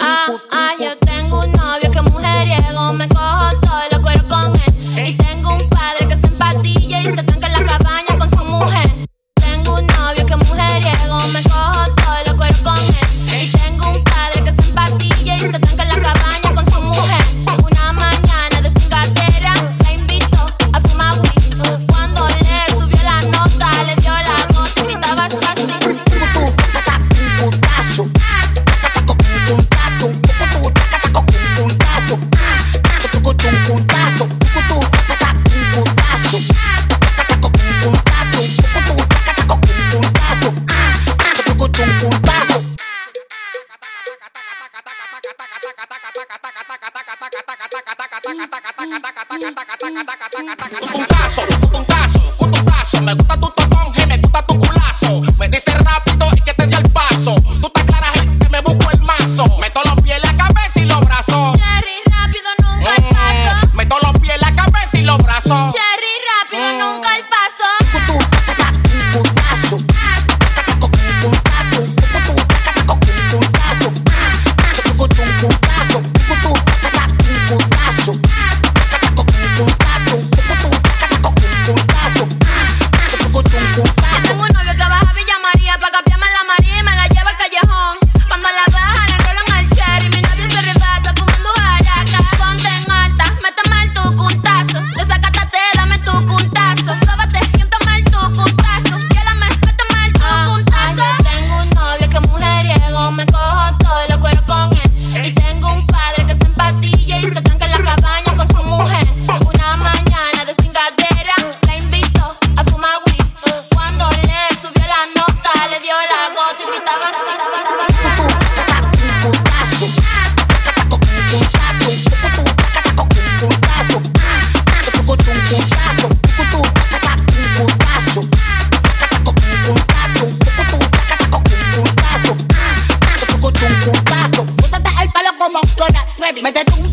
Ah, ah, yo tengo un novio que mujeriego me cojo todo taca, taca, taca, taca, taca, taca, taca, taca, taca, taca, como Gloria Trevi. Mete un